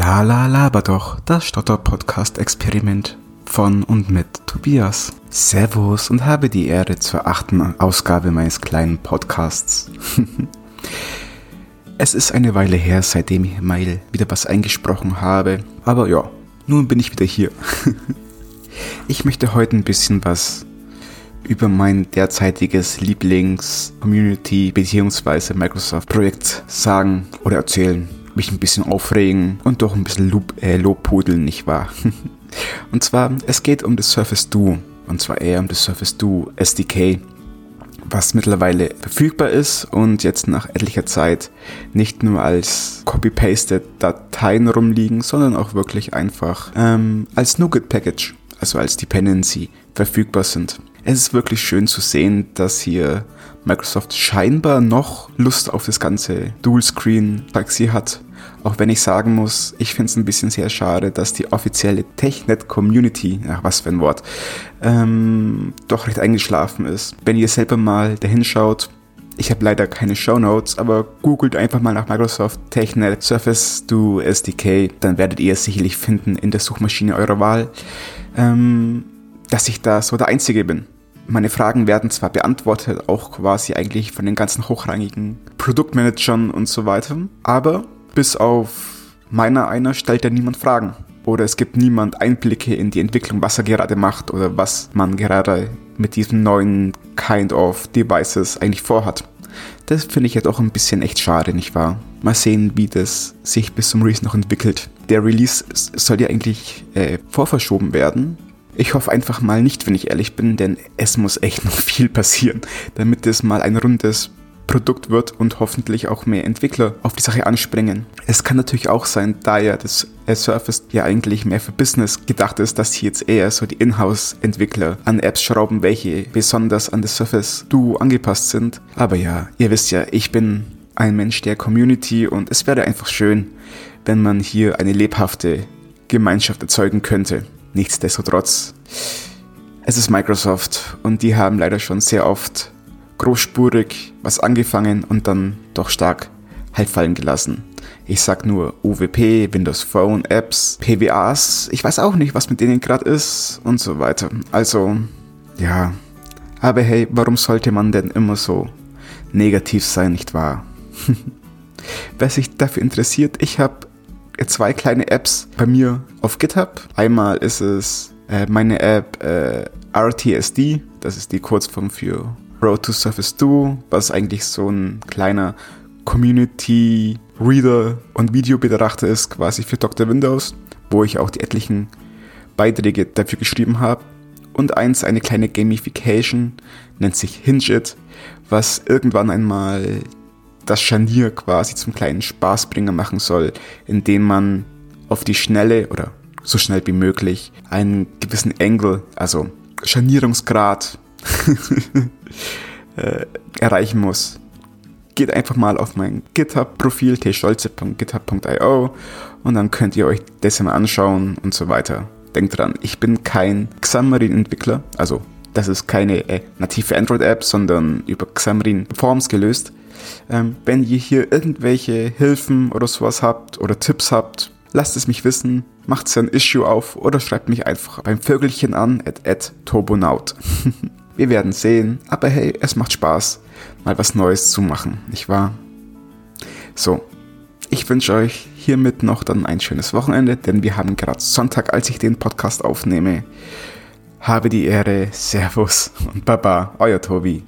La la laber doch, das Stotter-Podcast-Experiment von und mit Tobias. Servus und habe die Ehre zur achten Ausgabe meines kleinen Podcasts. es ist eine Weile her, seitdem ich mal wieder was eingesprochen habe, aber ja, nun bin ich wieder hier. ich möchte heute ein bisschen was über mein derzeitiges Lieblings-Community- bzw. Microsoft-Projekt sagen oder erzählen mich ein bisschen aufregen und doch ein bisschen Lob, äh, Lobpudeln, nicht wahr? und zwar, es geht um das Surface Duo. Und zwar eher um das Surface Duo SDK, was mittlerweile verfügbar ist und jetzt nach etlicher Zeit nicht nur als copy-pasted Dateien rumliegen, sondern auch wirklich einfach ähm, als NuGet-Package, also als Dependency, verfügbar sind. Es ist wirklich schön zu sehen, dass hier Microsoft scheinbar noch Lust auf das ganze Dual-Screen-Taxi hat. Auch wenn ich sagen muss, ich finde es ein bisschen sehr schade, dass die offizielle TechNet-Community, ach was für ein Wort, ähm, doch recht eingeschlafen ist. Wenn ihr selber mal dahin schaut, ich habe leider keine Show Notes, aber googelt einfach mal nach Microsoft TechNet Surface Duo SDK, dann werdet ihr es sicherlich finden in der Suchmaschine eurer Wahl, ähm, dass ich da so der Einzige bin. Meine Fragen werden zwar beantwortet, auch quasi eigentlich von den ganzen hochrangigen Produktmanagern und so weiter, aber bis auf meiner einer stellt ja niemand Fragen. Oder es gibt niemand Einblicke in die Entwicklung, was er gerade macht oder was man gerade mit diesen neuen Kind of Devices eigentlich vorhat. Das finde ich jetzt auch ein bisschen echt schade, nicht wahr? Mal sehen, wie das sich bis zum Release noch entwickelt. Der Release soll ja eigentlich äh, vorverschoben werden ich hoffe einfach mal nicht, wenn ich ehrlich bin, denn es muss echt noch viel passieren, damit es mal ein rundes Produkt wird und hoffentlich auch mehr Entwickler auf die Sache anspringen. Es kann natürlich auch sein, da ja das Surface ja eigentlich mehr für Business gedacht ist, dass hier jetzt eher so die Inhouse-Entwickler an Apps schrauben, welche besonders an das Surface Duo angepasst sind. Aber ja, ihr wisst ja, ich bin ein Mensch der Community und es wäre einfach schön, wenn man hier eine lebhafte Gemeinschaft erzeugen könnte. Nichtsdestotrotz, es ist Microsoft und die haben leider schon sehr oft großspurig was angefangen und dann doch stark halt fallen gelassen. Ich sag nur UWP, Windows Phone, Apps, PWAs, ich weiß auch nicht, was mit denen gerade ist und so weiter. Also, ja. Aber hey, warum sollte man denn immer so negativ sein, nicht wahr? Wer sich dafür interessiert, ich habe zwei kleine Apps bei mir auf GitHub. Einmal ist es äh, meine App äh, RTSD, das ist die Kurzform für Road to Surface Duo, was eigentlich so ein kleiner Community Reader und Videobetrachter ist, quasi für Dr. Windows, wo ich auch die etlichen Beiträge dafür geschrieben habe. Und eins, eine kleine Gamification, nennt sich Hinge It, was irgendwann einmal das Scharnier quasi zum kleinen Spaßbringer machen soll, indem man auf die Schnelle oder so schnell wie möglich einen gewissen Angle, also Scharnierungsgrad äh, erreichen muss. Geht einfach mal auf mein GitHub-Profil tscholze.github.io und dann könnt ihr euch das mal anschauen und so weiter. Denkt dran, ich bin kein Xamarin-Entwickler, also das ist keine äh, native Android-App, sondern über Xamarin Forms gelöst. Ähm, wenn ihr hier irgendwelche Hilfen oder sowas habt oder Tipps habt, lasst es mich wissen, macht ein Issue auf oder schreibt mich einfach beim Vögelchen an at, at turbonaut. Wir werden sehen, aber hey, es macht Spaß, mal was Neues zu machen, nicht wahr? So, ich wünsche euch hiermit noch dann ein schönes Wochenende, denn wir haben gerade Sonntag, als ich den Podcast aufnehme. Habe die Ehre, Servus und Baba, euer Tobi.